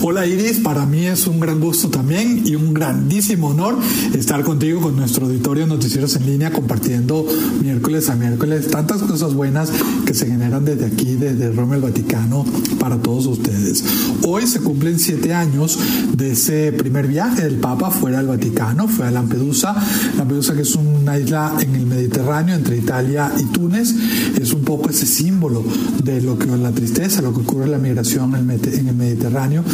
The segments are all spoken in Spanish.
Hola Iris, para mí es un gran gusto también y un grandísimo honor estar contigo con nuestro auditorio Noticieros en línea compartiendo miércoles a miércoles tantas cosas buenas que se generan desde aquí, desde Roma el Vaticano, para todos ustedes. Hoy se cumplen siete años de ese primer viaje del Papa fuera del Vaticano, fue a Lampedusa, Lampedusa que es una isla en el Mediterráneo entre Italia y Túnez, es un poco ese símbolo de lo que la tristeza, lo que ocurre en la migración en el Mediterráneo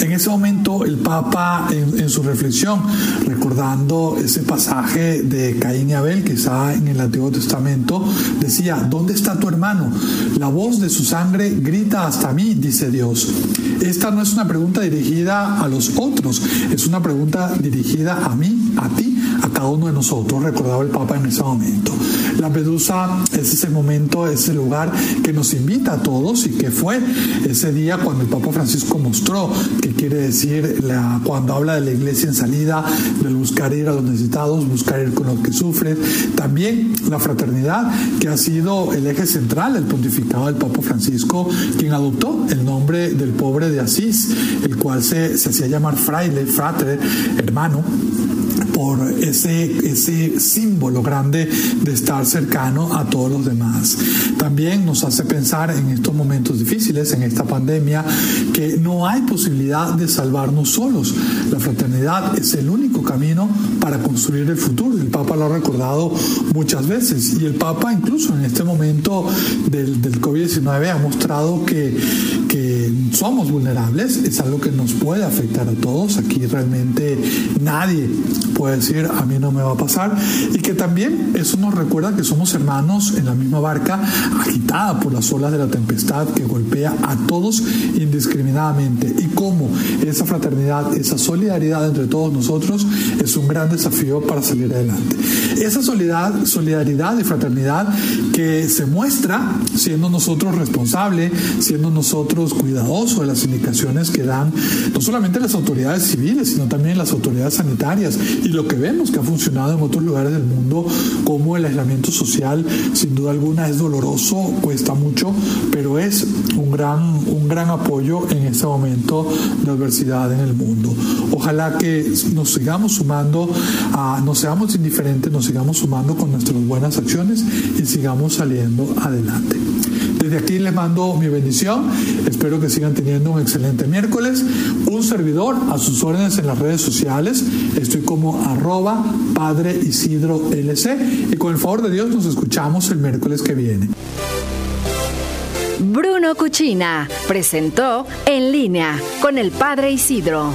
en ese momento el Papa en, su reflexión, recordando ese pasaje de Caín y Abel que está en el Antiguo Testamento, decía, ¿dónde está tu hermano? La voz de su sangre grita hasta mí, dice Dios. Esta no es una pregunta dirigida a los otros, es una pregunta dirigida a mí, a ti, a cada uno de nosotros, recordaba el Papa en ese momento. La Medusa es ese momento, ese lugar que nos invita a todos y que fue ese día cuando el Papa Francisco mostró que quiere decir cuando habla de la iglesia en salida, del buscar ir a los necesitados, buscar ir con los que sufren. También la fraternidad, que ha sido el eje central del pontificado del Papa Francisco, quien adoptó el nombre del pobre de Asís, el cual se, se hacía llamar fraile, fratre, hermano por ese, ese símbolo grande de estar cercano a todos los demás. También nos hace pensar en estos momentos difíciles, en esta pandemia, que no hay posibilidad de salvarnos solos. La fraternidad es el único camino para construir el futuro. El Papa lo ha recordado muchas veces y el Papa incluso en este momento del, del COVID-19 ha mostrado que somos vulnerables, es algo que nos puede afectar a todos. Aquí realmente nadie puede decir a mí no me va a pasar y que también eso nos recuerda que somos hermanos en la misma barca agitada por las olas de la tempestad que golpea a todos indiscriminadamente y cómo esa fraternidad, esa solidaridad entre todos nosotros es un gran desafío para salir adelante. Esa solidaridad, y fraternidad que se muestra siendo nosotros responsables, siendo nosotros cuidadosos de las indicaciones que dan no solamente las autoridades civiles, sino también las autoridades sanitarias y lo que vemos que ha funcionado en otros lugares del mundo, como el aislamiento social, sin duda alguna es doloroso, cuesta mucho, pero es un gran, un gran apoyo en este momento de adversidad en el mundo. Ojalá que nos sigamos sumando, a, no seamos indiferentes, nos sigamos sumando con nuestras buenas acciones y sigamos saliendo adelante. Desde aquí les mando mi bendición. Espero que sigan teniendo un excelente miércoles. Un servidor a sus órdenes en las redes sociales. Estoy como arroba Padre Isidro LC. Y con el favor de Dios nos escuchamos el miércoles que viene. Bruno Cuchina presentó En línea con el Padre Isidro.